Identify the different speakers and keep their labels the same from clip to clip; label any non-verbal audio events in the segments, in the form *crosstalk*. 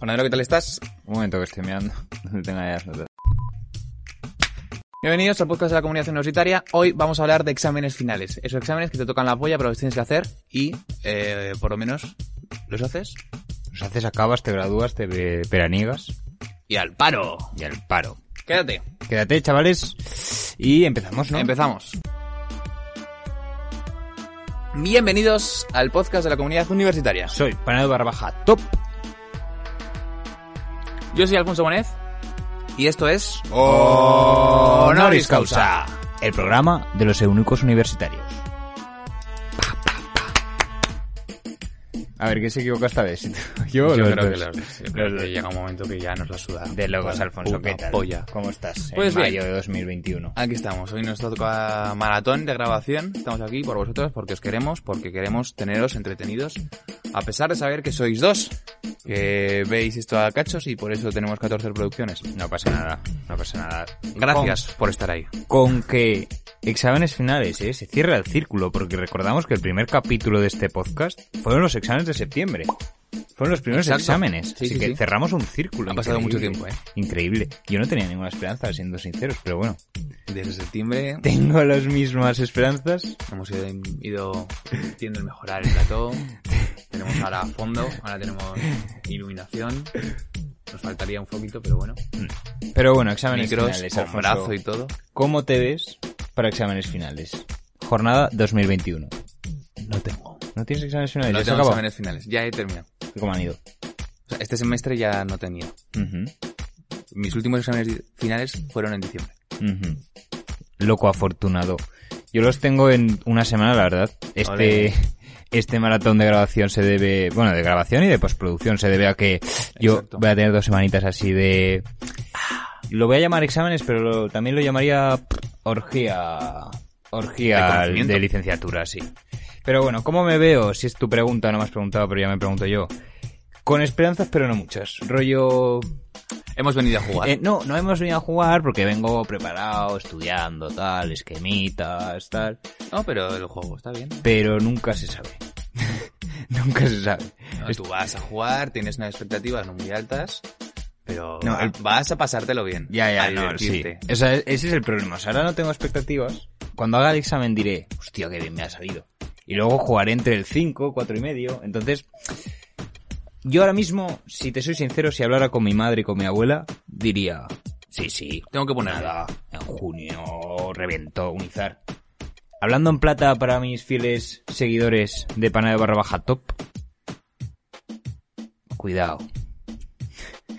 Speaker 1: Panadero, ¿qué tal estás?
Speaker 2: Un momento que estoy mirando. *laughs* Donde tenga ya.
Speaker 1: Bienvenidos al podcast de la comunidad universitaria. Hoy vamos a hablar de exámenes finales. Esos exámenes que te tocan la polla, pero los tienes que hacer y, eh, por lo menos, los haces.
Speaker 2: Los haces, acabas, te gradúas, te veraniegas
Speaker 1: Y al paro.
Speaker 2: y al paro.
Speaker 1: Quédate.
Speaker 2: Quédate, chavales. Y empezamos, ¿no?
Speaker 1: Empezamos. Bienvenidos al podcast de la comunidad universitaria.
Speaker 2: Soy Panado barra baja top.
Speaker 1: Yo soy Alfonso Bonez y esto es...
Speaker 2: Honoris Causa. El programa de los eunucos universitarios. A ver, ¿qué se equivoca esta vez? *laughs* *laughs* Yo,
Speaker 1: Yo
Speaker 2: los
Speaker 1: creo
Speaker 2: dos?
Speaker 1: que, los- yo creo que llega un momento que ya nos la suda.
Speaker 2: De locos, Alfonso,
Speaker 1: puta
Speaker 2: ¿qué tal?
Speaker 1: polla.
Speaker 2: ¿Cómo estás?
Speaker 1: Pues
Speaker 2: en
Speaker 1: bien.
Speaker 2: mayo de 2021.
Speaker 1: Aquí estamos, hoy nos toca maratón de grabación, estamos aquí por vosotros porque os queremos, porque queremos teneros entretenidos, a pesar de saber que sois dos, que veis esto a cachos y por eso tenemos 14 reproducciones.
Speaker 2: No pasa nada, no pasa nada.
Speaker 1: Gracias por estar ahí.
Speaker 2: con que exámenes finales, ¿eh? Se cierra el círculo, porque recordamos que el primer capítulo de este podcast fueron los exámenes de septiembre. Fueron los primeros
Speaker 1: Exacto.
Speaker 2: exámenes.
Speaker 1: Sí,
Speaker 2: así
Speaker 1: sí,
Speaker 2: que
Speaker 1: sí.
Speaker 2: cerramos un círculo.
Speaker 1: Ha pasado mucho tiempo, ¿eh?
Speaker 2: Increíble. Yo no tenía ninguna esperanza, siendo sinceros, pero bueno.
Speaker 1: Desde septiembre
Speaker 2: Tengo las mismas esperanzas.
Speaker 1: hemos ido, ido viendo el mejorar el plató, tenemos ahora fondo, ahora tenemos iluminación, nos faltaría un foquito, pero bueno,
Speaker 2: Pero bueno, exámenes
Speaker 1: micros,
Speaker 2: finales,
Speaker 1: con brazo y todo.
Speaker 2: ¿Cómo te ves para exámenes finales? Jornada 2021.
Speaker 1: No tengo.
Speaker 2: ¿No tienes exámenes finales?
Speaker 1: No
Speaker 2: ¿Ya
Speaker 1: tengo
Speaker 2: acabó?
Speaker 1: exámenes finales, ya he terminado.
Speaker 2: ¿Cómo han ido?
Speaker 1: O sea, este semestre ya no tenía. Mis últimos exámenes finales fueron en diciembre.
Speaker 2: Loco afortunado. Yo los tengo en una semana, la verdad. Este, este maratón de grabación se debe, bueno, de grabación y de postproducción se debe a que yo
Speaker 1: Exacto.
Speaker 2: voy a tener dos semanitas así de... Lo voy a llamar exámenes, pero lo- también lo llamaría orgía,
Speaker 1: De
Speaker 2: orgía de licenciatura, sí. Pero bueno, ¿cómo me veo? Si es tu pregunta, no me has preguntado, pero ya me pregunto yo. Con esperanzas, pero no muchas. Rollo,
Speaker 1: Hemos venido a jugar.
Speaker 2: eh, no, no hemos venido a jugar porque vengo preparado, estudiando, tal, esquemitas, tal.
Speaker 1: No, pero el juego está bien.
Speaker 2: Pero nunca se sabe. *laughs* nunca se sabe.
Speaker 1: No, tú vas a jugar, tienes unas expectativas no muy altas, pero
Speaker 2: No, el-
Speaker 1: vas a pasártelo bien.
Speaker 2: Ya, ya,
Speaker 1: a
Speaker 2: no, sí. O sea, ese es el problema. O sea, ahora no tengo expectativas. Cuando haga el examen diré, hostia, qué bien me ha salido. Y luego jugaré entre el 5, 4 y medio. Entonces, yo ahora mismo, si te soy sincero, si hablara con mi madre y con mi abuela, diría, sí, sí,
Speaker 1: Tengo que poner
Speaker 2: Nada, en junio reventó Unizar. Hablando en plata para mis fieles seguidores de Pana de barra baja top. Cuidado,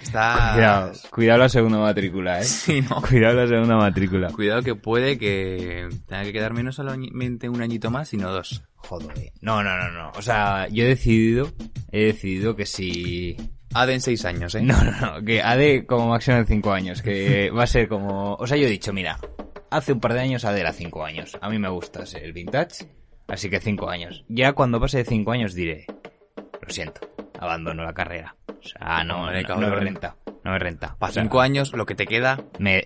Speaker 1: Está...
Speaker 2: cuidado, cuidado la segunda matrícula, eh.
Speaker 1: Sí, no.
Speaker 2: Cuidado la segunda matrícula.
Speaker 1: Cuidado que puede que tenga que quedar menos solamente un añito más, sino dos.
Speaker 2: Joder. No, no, no, no. O sea, yo he decidido, he decidido que si...
Speaker 1: AD en seis años, ¿eh?
Speaker 2: No, no, no, que AD como máximo en 5 años, que *laughs* va a ser como... O sea, yo he dicho, mira, hace un par de años AD era 5 años. A mí me gusta ser el vintage, así que 5 años. Ya cuando pase de 5 años diré, lo siento, abandono la carrera. O sea, no,
Speaker 1: Hombre,
Speaker 2: no, no me renta, no me renta.
Speaker 1: Para
Speaker 2: O sea,
Speaker 1: cinco años, lo que te queda,
Speaker 2: Me,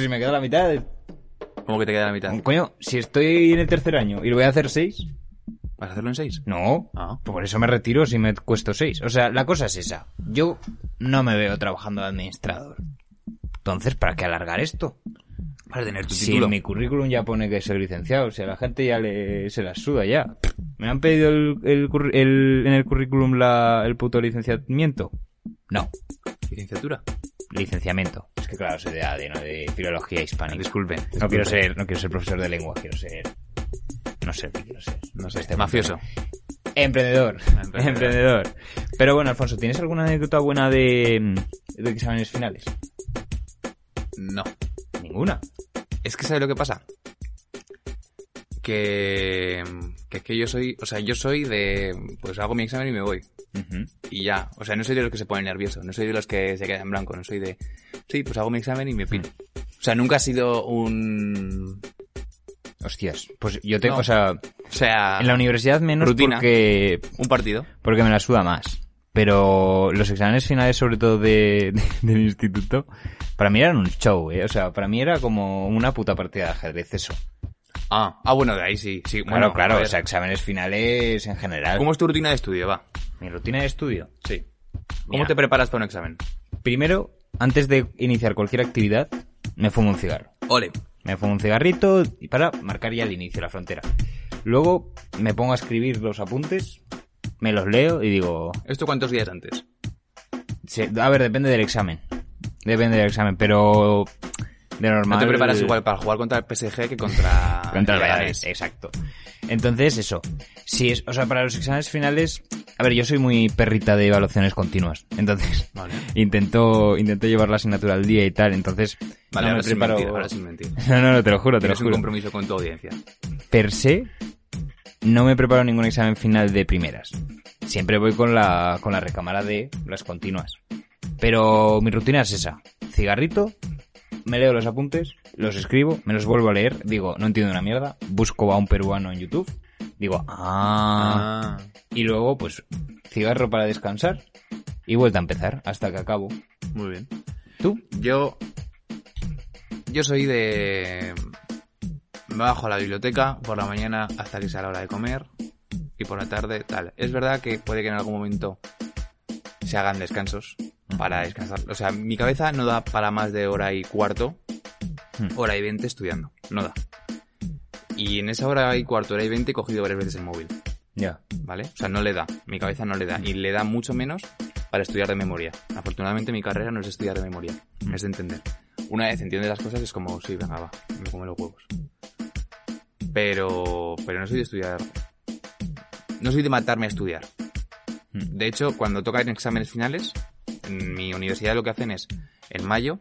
Speaker 2: si me queda la mitad,
Speaker 1: ¿cómo que te queda la mitad?
Speaker 2: coño, si estoy en el tercer año y lo voy a hacer 6,
Speaker 1: ¿Vas a hacerlo en seis?
Speaker 2: no,
Speaker 1: Ah.
Speaker 2: por eso me retiro si me cuesto 6. O sea, la cosa es esa. Yo no me veo trabajando de administrador. Entonces, ¿para qué alargar esto?
Speaker 1: Para tener tu
Speaker 2: Si
Speaker 1: título.
Speaker 2: en mi currículum ya pone que soy licenciado, o sea, la gente ya le, se la suda ya. ¿Me han pedido el, el curr- el- en el currículum la, el puto licenciamiento? No,
Speaker 1: Licenciatura.
Speaker 2: licenciamiento. Es que claro, soy de AD, no de filología hispánica.
Speaker 1: Disculpe.
Speaker 2: No quiero ser, no quiero ser profesor de lengua, quiero ser, no sé qué quiero ser.
Speaker 1: No sé,
Speaker 2: Este
Speaker 1: mafioso.
Speaker 2: Emprendedor.
Speaker 1: Emprendedor.
Speaker 2: Emprendedor. Pero bueno, Alfonso, ¿tienes alguna anécdota buena de, de exámenes finales?
Speaker 1: No.
Speaker 2: Ninguna.
Speaker 1: Es que ¿sabes lo que pasa? Que, que es que yo soy, o sea, yo soy de, pues hago mi examen y me voy. Y ya, o sea, no soy de los que se ponen nerviosos, no soy de los que se quedan en blanco, no soy de, sí, pues hago mi examen y me piro. O sea, nunca ha sido un,
Speaker 2: Hostias. Pues yo tengo,
Speaker 1: No.
Speaker 2: o sea,
Speaker 1: o sea,
Speaker 2: en la universidad menos
Speaker 1: Rutina.
Speaker 2: porque,
Speaker 1: un partido.
Speaker 2: porque me la suda más. Pero los exámenes finales, sobre todo de, de- del instituto, para mí eran un show, ¿eh? O sea, para mí era como una puta partida de ajedrez eso.
Speaker 1: Ah, ah, bueno, de ahí sí, sí.
Speaker 2: Claro,
Speaker 1: Bueno,
Speaker 2: claro,
Speaker 1: ver,
Speaker 2: o sea, exámenes finales en general.
Speaker 1: ¿Cómo es tu rutina de estudio, va?
Speaker 2: Mi rutina de estudio.
Speaker 1: Sí. ¿Cómo
Speaker 2: Mira.
Speaker 1: te preparas para un examen?
Speaker 2: Primero, antes de iniciar cualquier actividad, me fumo un cigarro.
Speaker 1: Ole.
Speaker 2: Me fumo un cigarrito y para marcar ya el inicio, la frontera. Luego me pongo a escribir los apuntes, me los leo y digo,
Speaker 1: ¿Esto cuántos días antes?
Speaker 2: se- a ver, depende del examen. Depende del examen, pero de normal.
Speaker 1: No te preparas igual para jugar contra el PSG que contra, *laughs*
Speaker 2: Contra el.
Speaker 1: Leganés,
Speaker 2: exacto. Entonces, eso. Si es, o sea, para los exámenes finales, a ver, yo soy muy perrita de evaluaciones continuas. Entonces,
Speaker 1: Vale. *laughs*
Speaker 2: intento, intento llevar la asignatura al día y tal. Entonces,
Speaker 1: Vale,
Speaker 2: no
Speaker 1: ahora
Speaker 2: me
Speaker 1: sin
Speaker 2: preparo.
Speaker 1: mentir, ahora sin mentir.
Speaker 2: No, no, no, te lo juro, te lo
Speaker 1: Tienes un
Speaker 2: juro.
Speaker 1: compromiso con tu audiencia.
Speaker 2: Per se, no me preparo ningún examen final de primeras. Siempre voy con la, con la recámara de las continuas. Pero mi rutina es esa. Cigarrito, me leo los apuntes, los escribo, me los vuelvo a leer, digo, no entiendo una mierda, busco a un peruano en YouTube, digo, ah,
Speaker 1: Ah,
Speaker 2: y luego pues cigarro para descansar y vuelta a empezar hasta que acabo.
Speaker 1: muy bien.
Speaker 2: ¿Tú?
Speaker 1: Yo. Yo soy de. Me bajo a la biblioteca por la mañana hasta que sea la hora de comer. Y por la tarde, tal. Es verdad que puede que en algún momento se hagan descansos para descansar. O sea, mi cabeza no da para más de hora y cuarto, hora y veinte estudiando. No da. Y en esa hora y cuarto, hora y veinte he cogido varias veces el móvil.
Speaker 2: Ya.
Speaker 1: ¿vale? O sea, no le da, mi cabeza no le da, y le da mucho menos para estudiar de memoria. Afortunadamente mi carrera no es estudiar de memoria, es de entender. Una vez entiendes las cosas es como, sí, venga, va, me come los huevos. Pero, pero no soy de estudiar, no soy de matarme a estudiar. De hecho, cuando tocan exámenes finales, en mi universidad lo que hacen es, en mayo,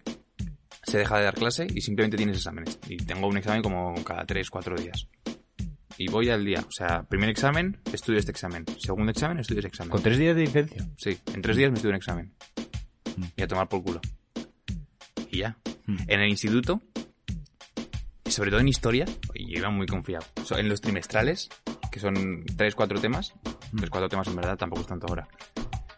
Speaker 1: se deja de dar clase y simplemente tienes exámenes. Y tengo un examen como cada 3, 4 días. Y voy al día. O sea, primer examen, estudio este examen. Segundo examen, estudio ese examen.
Speaker 2: Con tres días de diferencia.
Speaker 1: Sí, en tres días me estudio un examen. Y a tomar por culo. Y ya.
Speaker 2: Mm.
Speaker 1: En el instituto, y sobre todo en historia, yo iba muy confiado. En los trimestrales, que son tres, cuatro temas. Tres, cuatro temas en verdad, tampoco es tanto ahora.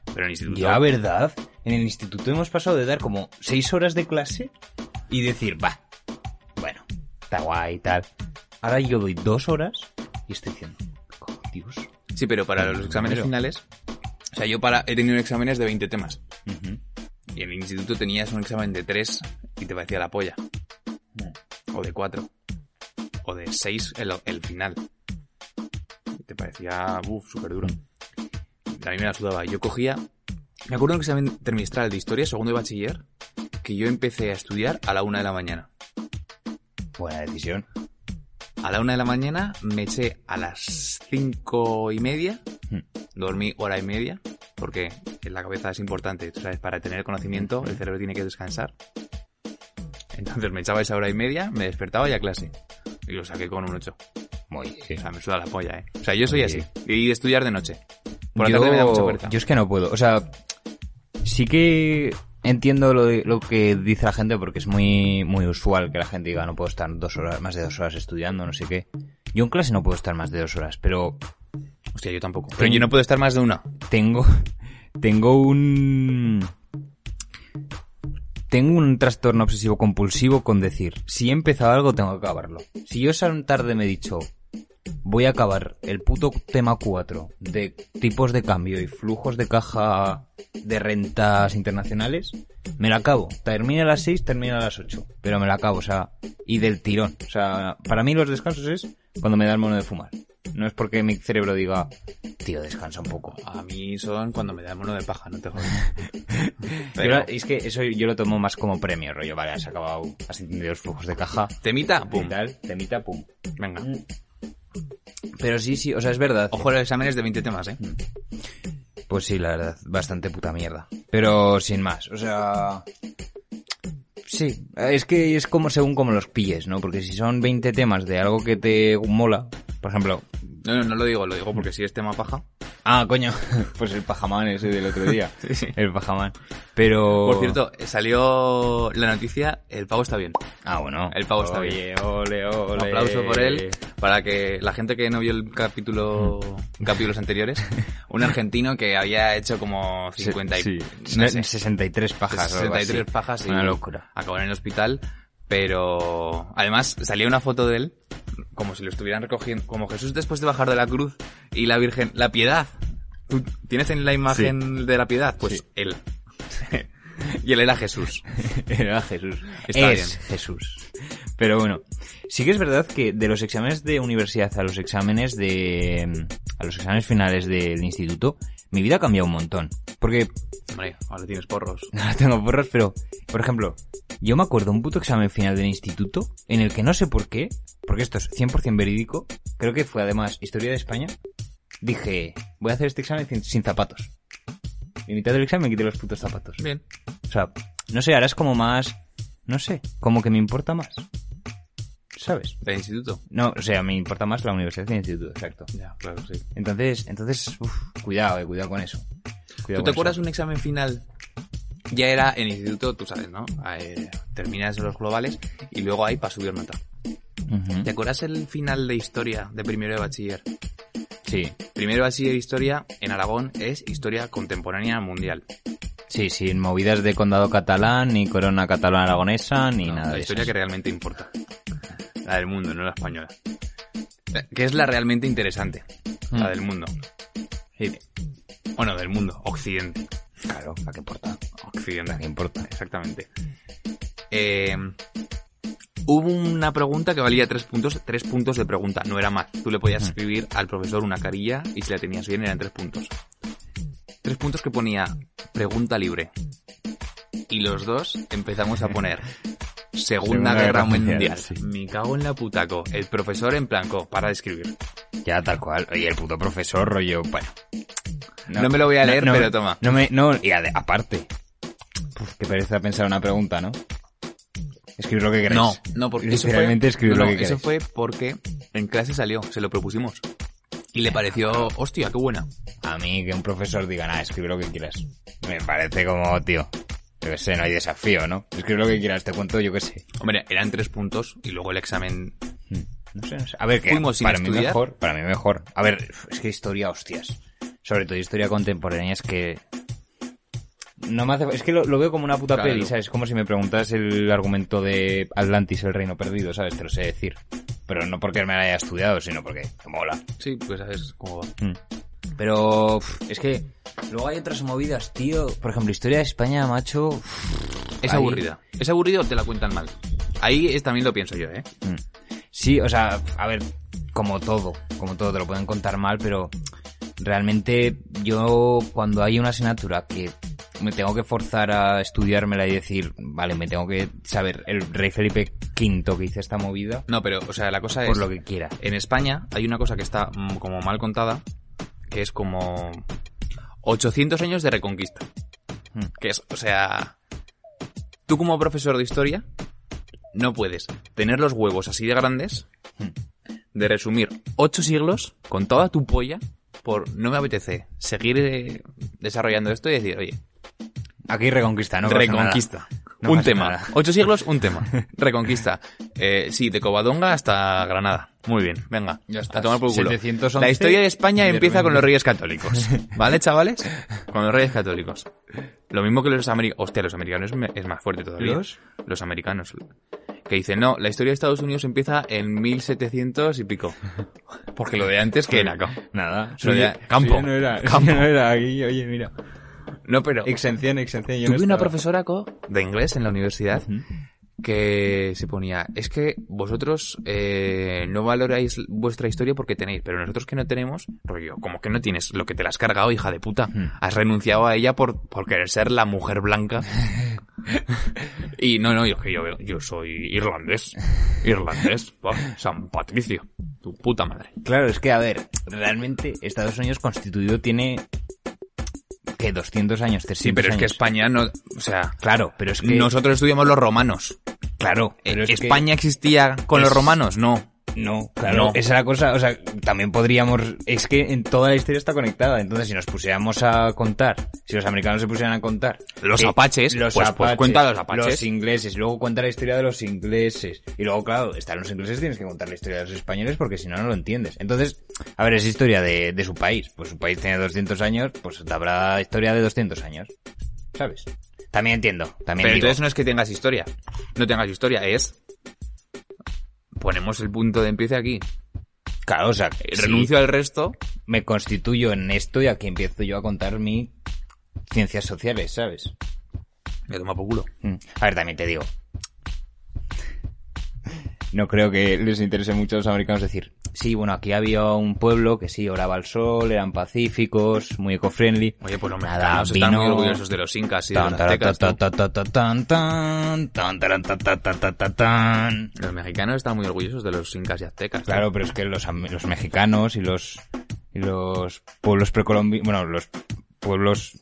Speaker 1: Pero en el instituto...
Speaker 2: Ya, ¿verdad? En el instituto hemos pasado de dar como seis horas de clase y decir, va, bueno, está guay y tal. Ahora yo doy dos horas y estoy diciendo, oh, Dios.
Speaker 1: Sí, pero para los exámenes
Speaker 2: Pero-
Speaker 1: finales... O sea, yo para, he tenido exámenes de 20 temas. Y en el instituto tenías un examen de 3 y te parecía la polla. O de 4. O de 6 el, el final. Te parecía, uff, súper duro. A mí me la sudaba. Yo cogía... Me acuerdo de un examen trimestral de historia, segundo de bachiller, que yo empecé a estudiar a la una de la mañana.
Speaker 2: Buena decisión.
Speaker 1: A la una de la mañana me eché a las cinco y media,
Speaker 2: Hmm.
Speaker 1: dormí hora y media, porque en la cabeza es importante, sabes, para tener conocimiento el cerebro tiene que descansar. Entonces me echaba esa hora y media, me despertaba y a clase. Y lo saqué con un 8.
Speaker 2: Muy
Speaker 1: O sea, me suda la polla, eh. O sea, yo soy así. Y estudiar de noche. Por la
Speaker 2: yo,
Speaker 1: tarde me da mucha pereza.
Speaker 2: yo es que no puedo. O sea, sí que entiendo lo, de- lo que dice la gente porque es muy, muy usual que la gente diga no puedo estar dos horas, más de dos horas estudiando, no sé qué. Yo en clase no puedo estar más de dos horas, pero
Speaker 1: Hostia, yo tampoco. Pero yo no puedo estar más de una.
Speaker 2: tengo *laughs* tengo un tengo un trastorno obsesivo compulsivo con decir si he empezado algo tengo que acabarlo. Si yo esa tarde me he dicho voy a acabar el puto tema 4 de tipos de cambio y flujos de caja de rentas internacionales me la acabo. Termina a las 6 termina a las 8 pero me la acabo o sea y del tirón. O sea para mí los descansos es cuando me da el mono de fumar. No es porque mi cerebro diga tío descansa un poco
Speaker 1: A mí son cuando me da el mono de paja, no te jodas. *laughs* Pero,
Speaker 2: es que eso yo lo tomo más como premio, rollo, vale, has acabado, has entendido los flujos de caja,
Speaker 1: temita, pum.
Speaker 2: tal, temita, pum.
Speaker 1: Venga.
Speaker 2: Pero sí, sí, o sea, es verdad.
Speaker 1: Ojo los exámenes de 20 temas, eh.
Speaker 2: Pues sí, la verdad, bastante puta mierda. Pero sin más, o sea... Sí, es que es como según como los pilles, ¿no? Porque si son 20 temas de algo que te mola, por ejemplo...
Speaker 1: No, no, no lo digo, lo digo porque si es tema paja.
Speaker 2: Ah, coño, *laughs* pues el pajamán ese del otro día.
Speaker 1: Sí, *laughs* sí.
Speaker 2: El pajamán. Pero...
Speaker 1: Por cierto, salió la noticia, el pavo está bien.
Speaker 2: Ah, bueno.
Speaker 1: el pavo está
Speaker 2: Oye, ole, ole.
Speaker 1: Un aplauso por él, para que la gente que no vio el capítulo, capítulos anteriores, *laughs* un argentino que había hecho como 50 y,
Speaker 2: Sí,
Speaker 1: no sé,
Speaker 2: 63 pajas. o algo
Speaker 1: 63
Speaker 2: así.
Speaker 1: pajas y
Speaker 2: Una locura.
Speaker 1: acabó en el hospital, pero además salía una foto de él como si lo estuvieran recogiendo, como Jesús después de bajar de la cruz y la Virgen, la piedad, ¿Tú tienes en la imagen de la piedad? Pues él. *laughs* y él era Jesús. *laughs*
Speaker 2: Era Jesús.
Speaker 1: Está
Speaker 2: es Jesús. Pero bueno, sí que es verdad que de los exámenes de universidad a los exámenes de... a los exámenes finales del instituto, mi vida ha cambiado un montón. Porque
Speaker 1: Hombre, ahora tienes porros. *laughs*
Speaker 2: no tengo porros, pero, por ejemplo, yo me acuerdo un puto examen final del instituto en el que no sé por qué, porque esto es 100% verídico, creo que fue además Historia de España, dije, voy a hacer este examen sin, sin zapatos. En mitad del examen me quité los putos zapatos.
Speaker 1: Bien.
Speaker 2: O sea, no sé, ahora es como más, no sé, como que me importa más. ¿Sabes?
Speaker 1: Del instituto.
Speaker 2: No, o sea, me importa más la universidad que el instituto, exacto.
Speaker 1: Ya, claro, sí.
Speaker 2: Entonces, entonces, uf, cuidado, eh, cuidado con eso. Cuidado
Speaker 1: ¿Tú te acuerdas un examen final? Ya era en instituto, tú sabes, ¿no? Eh, terminas los globales y luego hay para subir nota. ¿Te acuerdas el final de historia de primero de bachiller?
Speaker 2: Sí,
Speaker 1: Primero de bachiller historia en Aragón es historia contemporánea mundial.
Speaker 2: sí, sin movidas de condado catalán, ni corona catalana aragonesa, ni
Speaker 1: No,
Speaker 2: nada
Speaker 1: la
Speaker 2: de
Speaker 1: historia
Speaker 2: eso.
Speaker 1: que realmente importa. La del mundo, no la española. Eh, Que es la realmente interesante. La
Speaker 2: Mm.
Speaker 1: del mundo.
Speaker 2: Sí,
Speaker 1: Bueno, del mundo. Occidente.
Speaker 2: claro, ¿para qué importa?
Speaker 1: Occidente.
Speaker 2: ¿Para qué importa?
Speaker 1: Exactamente. Eh, hubo una pregunta que valía tres puntos, tres puntos de pregunta, no era más. Tú le podías escribir al profesor una carilla y si la tenías bien eran tres puntos. Tres puntos que ponía pregunta libre. Y los dos empezamos a poner *laughs* Segunda, Guerra, Mundial.
Speaker 2: sí.
Speaker 1: Me cago en la putaco. El profesor en blanco, para de escribir.
Speaker 2: Ya, tal cual. Y el puto profesor, rollo, bueno.
Speaker 1: No me lo voy a leer, pero toma.
Speaker 2: No me, no, y aparte. Uf, qué pereza pensar una pregunta, ¿no? Escribir lo que queráis.
Speaker 1: No, no, porque eso fue,
Speaker 2: escribir lo
Speaker 1: eso fue porque en clase salió, se lo propusimos. Y le pareció, hostia, qué buena.
Speaker 2: A mí que un profesor diga, nada, escribe lo que quieras. Me parece como, tío. Yo qué sé, no hay desafío, ¿no? Escribe lo que quieras, te cuento, yo qué sé.
Speaker 1: Hombre, eran tres puntos y luego el examen.
Speaker 2: Hmm, No sé, no sé. A ver, que
Speaker 1: Fuimos sin
Speaker 2: para mí mejor, para mí mejor. A ver, es que historia, hostias. Sobre todo historia contemporánea es que... No me hace... Es que lo, lo veo como una puta
Speaker 1: Claro.
Speaker 2: peli, ¿sabes? Como si me preguntas el argumento de Atlantis, el reino perdido, ¿sabes? Te lo sé decir. Pero no porque me la haya estudiado, sino porque me mola.
Speaker 1: Sí, pues sabes cómo va.
Speaker 2: Mm. Pero uf, es que luego hay otras movidas, tío. Por ejemplo, historia de España, macho. uf,
Speaker 1: Es
Speaker 2: ahí-
Speaker 1: aburrida. Es aburrido o te la cuentan mal. Ahí es, también lo pienso yo, ¿eh?
Speaker 2: Mm. Sí, o sea, a ver, como todo, como todo, te lo pueden contar mal, pero realmente yo cuando hay una asignatura que me tengo que forzar a estudiármela y decir, vale, me tengo que saber el rey Felipe V que hizo esta movida,
Speaker 1: No, pero, o sea, la cosa
Speaker 2: por
Speaker 1: es.
Speaker 2: lo que quiera.
Speaker 1: En España hay una cosa que está mm, como mal contada, que es como 800 años de reconquista.
Speaker 2: Mm.
Speaker 1: Que es, o sea, tú como profesor de historia no puedes tener los huevos así de grandes
Speaker 2: Mm.
Speaker 1: de resumir ocho siglos con toda tu polla por no me apetece seguir eh, desarrollando esto y decir, oye,
Speaker 2: Aquí reconquista, ¿no?
Speaker 1: reconquista.
Speaker 2: No
Speaker 1: un tema.
Speaker 2: nada.
Speaker 1: Ocho *laughs* siglos, un tema. Reconquista. Eh, sí, de Covadonga hasta Granada. Muy bien, venga.
Speaker 2: Ya está.
Speaker 1: A tomar por culo.
Speaker 2: 711
Speaker 1: La historia de España
Speaker 2: de
Speaker 1: empieza con los reyes católicos. ¿Vale, chavales? *laughs* Con los reyes católicos. Lo mismo que los americanos. Hostia, los americanos me- es más fuerte todavía.
Speaker 2: ¿Los?
Speaker 1: Los americanos. Que dicen, no, la historia de Estados Unidos empieza en 1700 y pico. Porque lo de antes, que era?
Speaker 2: Nada.
Speaker 1: Lo de-
Speaker 2: Suya-
Speaker 1: campo.
Speaker 2: suya no era,
Speaker 1: Campo.
Speaker 2: no era aquí, oye, mira.
Speaker 1: No, pero...
Speaker 2: Exención, exención. yo no
Speaker 1: Tuve una
Speaker 2: estaba.
Speaker 1: profesora co, de inglés en la universidad que se ponía, es que vosotros eh, no valoráis vuestra historia porque tenéis, pero nosotros que no tenemos, rollo, como que no tienes lo que te la has cargado, hija de puta. Has renunciado a ella por, por querer ser la mujer blanca. *laughs* y no, no, yo, que yo, yo soy irlandés. Irlandés. Buah, San Patricio. Tu puta madre.
Speaker 2: Claro, es que, a ver, realmente Estados Unidos constituido tiene... ¿Qué? 200 años, 300
Speaker 1: Sí, pero es que. España no, o sea,
Speaker 2: Claro, pero es que...
Speaker 1: nosotros estudiamos los romanos.
Speaker 2: Claro, pero es que-
Speaker 1: ¿España existía con los romanos? No.
Speaker 2: No, claro.
Speaker 1: No.
Speaker 2: Esa es la cosa, o sea, también podríamos... Es que en toda la historia está conectada, entonces si nos pusiéramos a contar, si los americanos se pusieran a contar...
Speaker 1: Los apaches,
Speaker 2: los
Speaker 1: pues- pues
Speaker 2: apaches,
Speaker 1: cuenta los apaches.
Speaker 2: Los ingleses, luego cuenta la historia de los ingleses. Y luego, claro, están los ingleses, tienes que contar la historia de los españoles porque si no, no lo entiendes. Entonces, a ver, es historia de, de su país. Pues su país tiene 200 años, pues te habrá historia de 200 años. ¿Sabes? También entiendo, también
Speaker 1: Pero
Speaker 2: digo.
Speaker 1: entonces no es que tengas historia. No tengas historia, es. Ponemos el punto de empiece aquí.
Speaker 2: Claro, o sea,
Speaker 1: Eh,
Speaker 2: sí.
Speaker 1: Renuncio al resto
Speaker 2: me constituyo en esto y aquí empiezo yo a contar mi ciencias sociales, ¿sabes?
Speaker 1: Me toma por culo.
Speaker 2: Mm. A ver, también te digo. No creo que les interese mucho a los americanos decir, sí, bueno, aquí había un pueblo que sí, oraba al sol, eran pacíficos, muy eco-friendly.
Speaker 1: Oye, pues los
Speaker 2: Nada,
Speaker 1: mexicanos están muy
Speaker 2: vino-
Speaker 1: orgullosos de los incas y de los aztecas.
Speaker 2: tan.
Speaker 1: Los mexicanos están muy orgullosos de los incas y aztecas.
Speaker 2: Claro, pero es que los mexicanos y los, y los pueblos precolombinos, bueno, los pueblos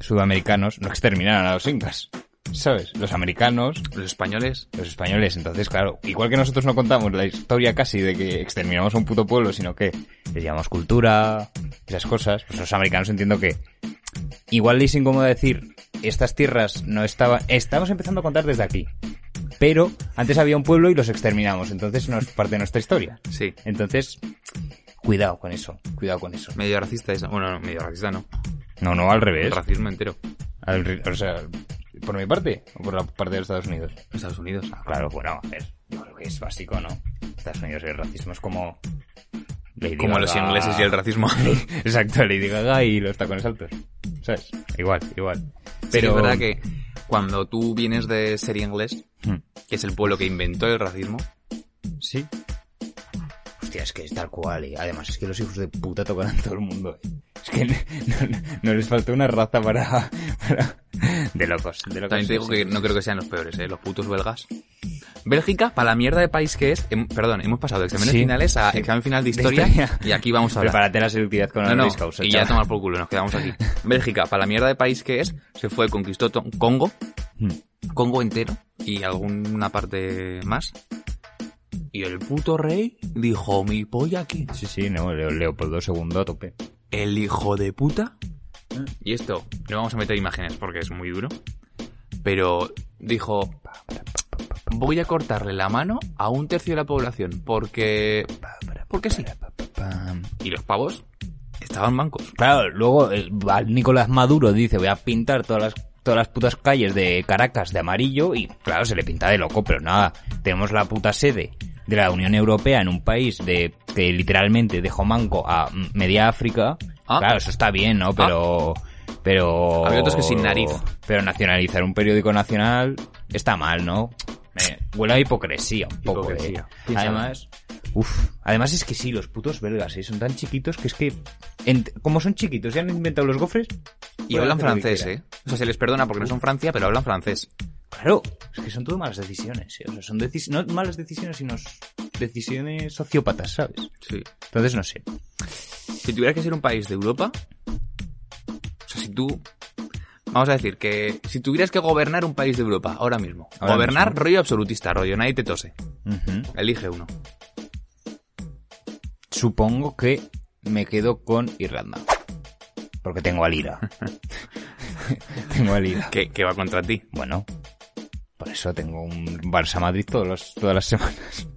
Speaker 2: sudamericanos no exterminaron a los incas, ¿sabes? Los americanos,
Speaker 1: Los españoles,
Speaker 2: los españoles, entonces, claro, igual que nosotros no contamos la historia casi de que exterminamos a un puto pueblo, sino que les llamamos cultura, esas cosas, pues los americanos entiendo que igual les es incómodo decir, estas tierras no estaban, estamos empezando a contar desde aquí, pero antes había un pueblo y los exterminamos, entonces no es parte de nuestra historia.
Speaker 1: sí.
Speaker 2: Entonces, cuidado con eso, cuidado con eso.
Speaker 1: Medio racista eso. Bueno, no, medio racista no.
Speaker 2: No, no, al
Speaker 1: El
Speaker 2: revés.
Speaker 1: racismo entero.
Speaker 2: Al o sea, ¿por mi parte o por la parte de los Estados Unidos?
Speaker 1: Estados Unidos.
Speaker 2: Claro, bueno, a ver, yo creo que es básico, ¿no? Estados Unidos el racismo es como... Lady
Speaker 1: Como los ingleses y el racismo. *laughs*
Speaker 2: Exacto, Lady Gaga y los tacones altos. ¿Sabes? Igual, igual.
Speaker 1: Pero es verdad que cuando tú vienes de ser inglés,
Speaker 2: Hmm,
Speaker 1: que es el pueblo que inventó el racismo,
Speaker 2: Sí. Hostia, es que es tal cual, y además es que los hijos de puta tocan a todo el mundo. eh. Es que *laughs* no, no- no les falta una raza para, *laughs* para- De locos, de locos.
Speaker 1: también te digo que no creo que sean los peores, ¿eh? Los putos belgas. Bélgica, para la mierda de país que es, hem- perdón, hemos pasado de exámenes
Speaker 2: Sí,
Speaker 1: finales a examen final de historia,
Speaker 2: historia.
Speaker 1: y aquí vamos a hablar.
Speaker 2: Prepárate la selectividad con
Speaker 1: No, no,
Speaker 2: Luis Causa,
Speaker 1: y ya
Speaker 2: chaval.
Speaker 1: tomar por culo, nos quedamos aquí. *laughs* Bélgica, para la mierda de país que es, se fue, conquistó to- Congo,
Speaker 2: Hmm.
Speaker 1: Congo entero y alguna parte más. Y el puto rey dijo, mi polla aquí.
Speaker 2: Sí, sí, no, Leo- Leopoldo II a tope.
Speaker 1: El hijo de puta. Y esto, no vamos a meter imágenes porque es muy duro. Pero dijo, voy a cortarle la mano a un tercio de la población porque... Porque sí. Y los pavos estaban bancos.
Speaker 2: Claro, luego eh, va Nicolás Maduro dice voy a pintar todas las todas las putas calles de Caracas de amarillo y claro, se le pinta de loco, pero nada, tenemos la puta sede de la Unión Europea en un país de que literalmente dejó manco a media África.
Speaker 1: Ah.
Speaker 2: Claro, eso está bien, ¿no? Pero pero
Speaker 1: Había otros que sin nariz.
Speaker 2: Pero nacionalizar un periódico nacional está mal, ¿no? Me huele a hipocresía un poco.
Speaker 1: Hipocresía.
Speaker 2: ¿eh?
Speaker 1: Piénsalo.
Speaker 2: Además, Uf, además es que sí, los putos belgas, ¿eh? son tan chiquitos que es que, como son chiquitos, ya han inventado los gofres.
Speaker 1: Y
Speaker 2: pueden
Speaker 1: hablan francés. ¿eh? O sea, se les perdona porque no son Francia, pero hablan francés.
Speaker 2: Claro, es que son todo malas decisiones, ¿eh? O sea, son decis- no malas decisiones, sino decisiones sociópatas, ¿sabes?
Speaker 1: Sí.
Speaker 2: Entonces, no sé.
Speaker 1: Si tuvieras que ser un país de Europa, tú... Vamos a decir que si tuvieras que gobernar un país de Europa ahora mismo,
Speaker 2: Ahora
Speaker 1: gobernar
Speaker 2: mismo.
Speaker 1: rollo absolutista, rollo nadie te tose, elige uno.
Speaker 2: Supongo que me quedo con Irlanda. Porque tengo a Lira. *laughs* tengo a Lira.
Speaker 1: Que, que va contra ti.
Speaker 2: Bueno, por eso tengo un Barça Madrid todos los- todas las semanas.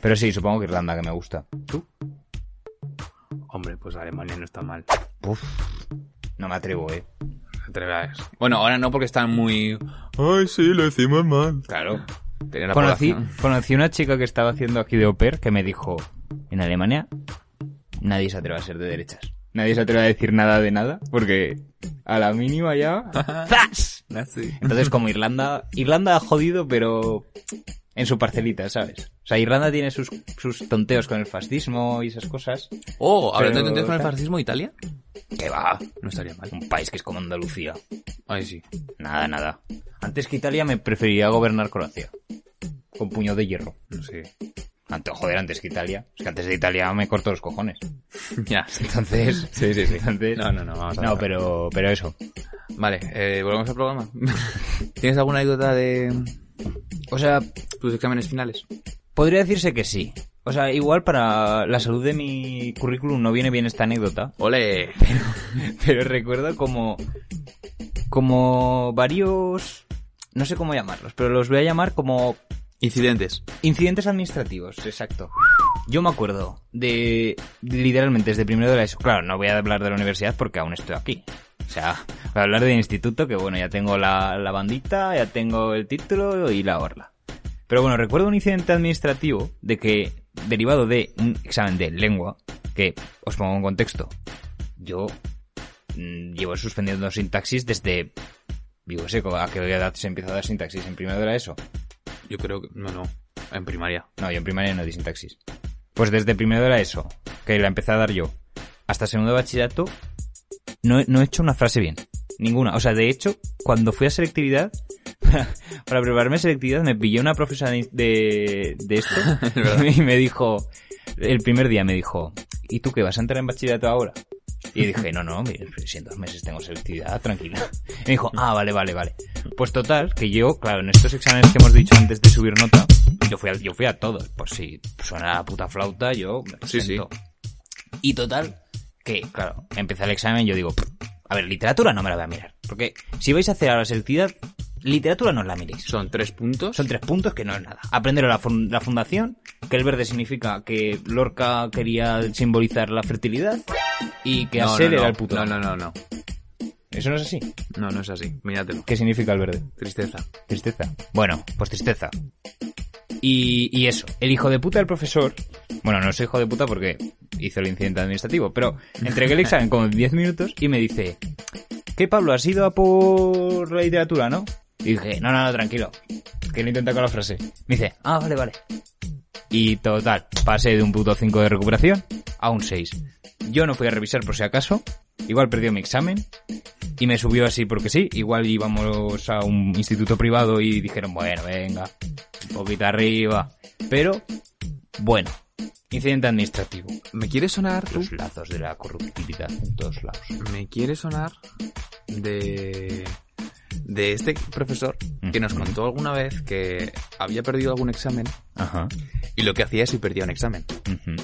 Speaker 2: Pero sí, supongo que Irlanda, que me gusta. ¿Tú?
Speaker 1: Hombre, pues Alemania no está mal.
Speaker 2: Uf, no me atrevo, eh.
Speaker 1: Bueno, ahora no porque están muy... Ay, sí, lo decimos mal.
Speaker 2: Claro.
Speaker 1: Tener la
Speaker 2: Conocí, conocí una chica que estaba haciendo aquí de au pair que me dijo, en Alemania nadie se atreve a ser de derechas. Nadie se atreve a decir nada de nada, porque a la mínima ya... *laughs* ¡Zas! Entonces como Irlanda... Irlanda ha jodido, pero en su parcelita, ¿sabes? O sea, Irlanda tiene sus, sus tonteos con el fascismo y esas cosas.
Speaker 1: Oh, hablando de tonterías con el fascismo, Italia.
Speaker 2: Que va,
Speaker 1: No estaría mal.
Speaker 2: un país que es como Andalucía.
Speaker 1: Ay, sí.
Speaker 2: Nada, nada. Antes que Italia me preferiría gobernar Croacia. Con puño de hierro.
Speaker 1: No sé.
Speaker 2: Antes, joder, antes que Italia. Es que antes de Italia me corto los cojones. *laughs*
Speaker 1: ya.
Speaker 2: Entonces... *laughs*
Speaker 1: Sí, sí, sí.
Speaker 2: Entonces...
Speaker 1: No, no, no, vamos a
Speaker 2: No, pero, pero eso.
Speaker 1: Vale, eh, volvemos al programa. *laughs* ¿Tienes alguna anécdota de
Speaker 2: O sea,
Speaker 1: tus exámenes finales?
Speaker 2: podría decirse que sí. O sea, igual para la salud de mi currículum no viene bien esta anécdota.
Speaker 1: ¡Ole!
Speaker 2: Pero recuerdo como... Como varios... No sé cómo llamarlos, pero los voy a llamar como
Speaker 1: Incidentes.
Speaker 2: Incidentes administrativos, exacto. Yo me acuerdo de literalmente desde primero de la ESO. Claro, no voy a hablar de la universidad porque aún estoy aquí. O sea, voy a hablar del instituto que bueno, ya tengo la, la bandita, ya tengo el título y la orla. Pero bueno, recuerdo un incidente administrativo de que, derivado de un examen de lengua, que, os pongo en contexto, yo mm, llevo suspendiendo sintaxis desde, digo, sé, ¿a qué edad se empieza a dar sintaxis? ¿En primero de la ESO?
Speaker 1: Yo creo que... No, no. En primaria.
Speaker 2: No, yo en primaria no di sintaxis. Pues desde primero de la ESO, que la empecé a dar yo, hasta segundo de bachillerato, no, no he hecho una frase bien. Ninguna. O sea, de hecho, cuando fui a selectividad, *laughs* para prepararme a selectividad, me pilló una profesora de, de, esto *laughs* y me dijo, el primer día me dijo, ¿y tú qué vas a entrar en bachillerato ahora? Y dije, no, no, mire, si en dos meses tengo selectividad, tranquila. Y me dijo, ah, vale, vale, vale. Pues total, que yo, claro, en estos exámenes que hemos dicho antes de subir nota, yo fui a, yo fui a todos. Por si suena la puta flauta, yo me
Speaker 1: Sí, sí.
Speaker 2: Y total, que, claro, empecé el examen y yo digo, "Pff, a ver, literatura no me la voy a mirar. Porque si vais a hacer ahora selectividad, literatura no la miréis.
Speaker 1: Son tres puntos.
Speaker 2: Son tres puntos que no es nada. Aprender la, fun- la fundación, que el verde significa que Lorca quería simbolizar la fertilidad y que
Speaker 1: No,
Speaker 2: Aser
Speaker 1: no, no.
Speaker 2: era el puto.
Speaker 1: No, no, no, no.
Speaker 2: ¿Eso no es así?
Speaker 1: No, no es así. Míratelo.
Speaker 2: ¿Qué significa el verde?
Speaker 1: Tristeza.
Speaker 2: Tristeza. Bueno, pues tristeza. Y, y eso, el hijo de puta del profesor, bueno, no soy hijo de puta porque hizo el incidente administrativo, pero entregué el examen *laughs* como en 10 minutos y me dice, ¿qué Pablo? ¿Has ido a por la literatura, no? Y dije, no, no, no, tranquilo, que no intenta con la frase. Me dice, ah, vale, vale. Y total, pasé de un puto 5 de recuperación a un 6. Yo no fui a revisar por si acaso, igual perdió mi examen, y me subió así porque sí. Igual íbamos a un instituto privado y dijeron, bueno, venga, un poquito arriba. Pero, bueno, incidente administrativo.
Speaker 1: ¿Me quiere sonar?
Speaker 2: Los lazos de la corruptibilidad en todos lados.
Speaker 1: Me quiere sonar de de este profesor que nos contó alguna vez que había perdido algún examen
Speaker 2: Ajá.
Speaker 1: y lo que hacía es si perdía un examen,
Speaker 2: Ujú.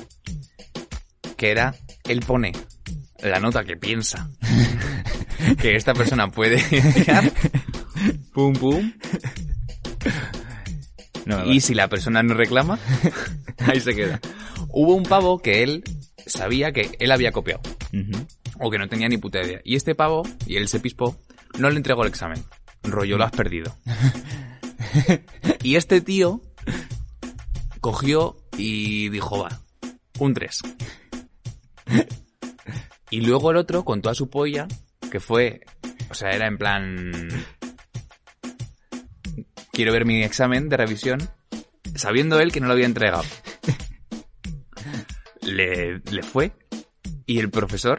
Speaker 1: que era él pone la nota que piensa *laughs* que esta persona puede tirar, pum pum,
Speaker 2: No,
Speaker 1: y si la persona no reclama, *laughs* ahí se queda. Hubo un pavo que él sabía que él había copiado
Speaker 2: Ujú.
Speaker 1: o que no tenía ni puta idea. Y este pavo, y él se pispó, no le entregó el examen. Rollo, lo has perdido. *laughs* y este tío cogió y dijo, va, un 3. y luego el otro, con toda su polla, que fue, o sea, era en plan... Quiero ver mi examen de revisión, sabiendo él que no lo había entregado. Le, le fue y el profesor,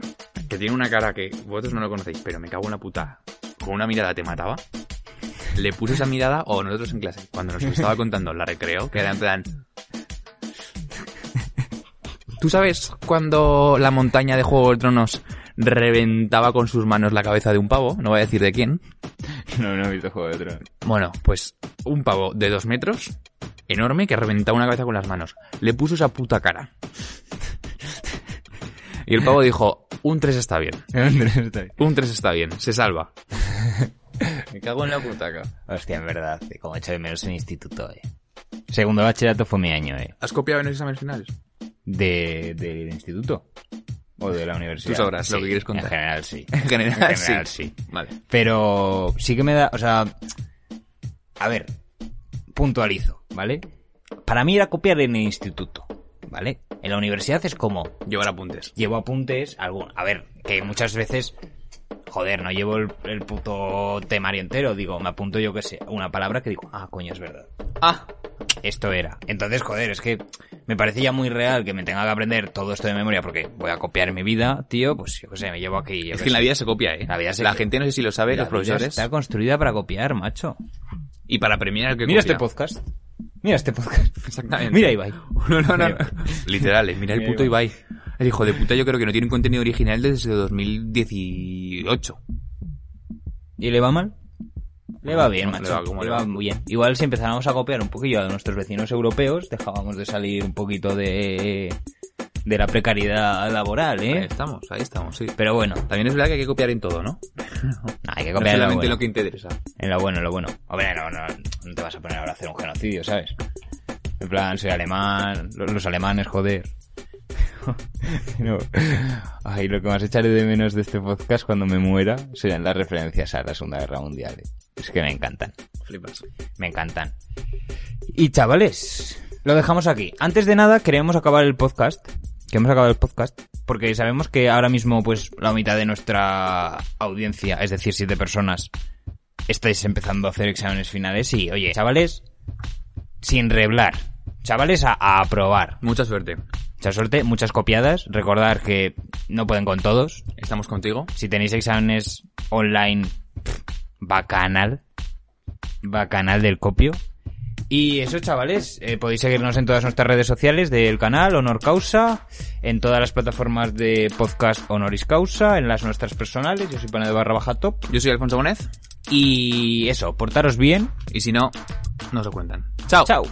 Speaker 1: que tiene una cara que vosotros no lo conocéis, pero me cago en la puta, con una mirada te mataba, le puso esa mirada, o nosotros en clase, cuando nos estaba contando la recreo, que era en plan... ¿Tú sabes cuando la montaña de Juego de Tronos reventaba con sus manos la cabeza de un pavo? No voy a decir de quién.
Speaker 2: No, no he visto Juego de Tronos.
Speaker 1: Bueno, pues un pavo de dos metros, enorme, que reventaba una cabeza con las manos. Le puso esa puta cara. Y el pavo dijo, un 3 *laughs* está bien. Un 3 está bien, se salva. *laughs* Me cago en la putaca.
Speaker 2: Hostia, en verdad, como he hecho de menos en instituto, eh. Segundo bachillerato fue mi año, eh.
Speaker 1: ¿Has copiado en los exámenes finales?
Speaker 2: De, del instituto. O de la universidad.
Speaker 1: Tú sabrás lo que quieres contar.
Speaker 2: En general, sí. *laughs*
Speaker 1: En general,
Speaker 2: En general,
Speaker 1: sí.
Speaker 2: sí.
Speaker 1: Vale.
Speaker 2: Pero sí que me da, o sea, a ver, puntualizo, ¿vale? Para mí era copiar en el instituto, ¿vale? En la universidad es como,
Speaker 1: Llevar apuntes.
Speaker 2: llevo apuntes, algún, a ver, que muchas veces, joder, no llevo el, el puto temario entero, digo, me apunto yo que sé, una palabra que digo, ah, coño, es verdad.
Speaker 1: Ah,
Speaker 2: Esto era. Entonces, joder, es que me parece ya muy real que me tenga que aprender todo esto de memoria porque voy a copiar en mi vida, tío, pues yo qué sé, me llevo aquí. yo
Speaker 1: es que en la vida se copia, ¿eh?
Speaker 2: La vida se
Speaker 1: La gente no sé si lo sabe,
Speaker 2: La
Speaker 1: los
Speaker 2: vida
Speaker 1: profesores.
Speaker 2: Está construida para copiar, macho.
Speaker 1: Y para premiar al que
Speaker 2: Mira
Speaker 1: copia.
Speaker 2: este podcast. Mira este podcast. *laughs*
Speaker 1: Exactamente.
Speaker 2: Mira Ibai. *laughs*
Speaker 1: No, no, no.
Speaker 2: Mira. *laughs*
Speaker 1: Literal, eh, mira el puto Ibai. El hijo de puta yo creo que no tiene un contenido original desde 2018.
Speaker 2: ¿Y le va mal? Le va bien,
Speaker 1: Le
Speaker 2: macho.
Speaker 1: va como
Speaker 2: le
Speaker 1: le
Speaker 2: va bien. Igual si empezáramos a copiar un poquillo a nuestros vecinos europeos, dejábamos de salir un poquito de, de la precariedad laboral,
Speaker 1: Ahí
Speaker 2: ¿eh?
Speaker 1: estamos, ahí estamos, sí.
Speaker 2: Pero bueno,
Speaker 1: También es verdad que hay que copiar en todo, ¿no? *laughs*
Speaker 2: hay que
Speaker 1: No
Speaker 2: copiar en lo
Speaker 1: solamente
Speaker 2: bueno.
Speaker 1: lo que te interesa.
Speaker 2: En lo bueno, en lo bueno. Hombre, no, no, no te vas a poner ahora a hacer un genocidio, ¿sabes? En plan, soy alemán, los, alemanes, joder. *laughs* No. Ay, lo que más echaré de menos de este podcast cuando me muera serán las referencias a la Segunda Guerra Mundial. eh. Es que me encantan,
Speaker 1: Flipas.
Speaker 2: me encantan. Y chavales, lo dejamos aquí. Antes de nada, queríamos acabar el podcast, que hemos acabado el podcast, porque sabemos que ahora mismo, pues, la mitad de nuestra audiencia, es decir, siete personas, estáis empezando a hacer exámenes finales y, oye, chavales, sin reblar, chavales a, a aprobar.
Speaker 1: Mucha suerte.
Speaker 2: Mucha suerte, muchas copiadas. Recordar que no pueden con todos.
Speaker 1: Estamos contigo.
Speaker 2: Si tenéis exámenes online, pff, bacanal. Bacanal del copio. Y eso, chavales, eh, podéis seguirnos en todas nuestras redes sociales del canal Honor Causa, en todas las plataformas de podcast Honoris Causa, en las nuestras personales, yo soy Pane de barra baja top.
Speaker 1: Yo soy Alfonso Bonez.
Speaker 2: Y eso, portaros bien.
Speaker 1: Y si no, no se cuentan. Chao.
Speaker 2: Chao.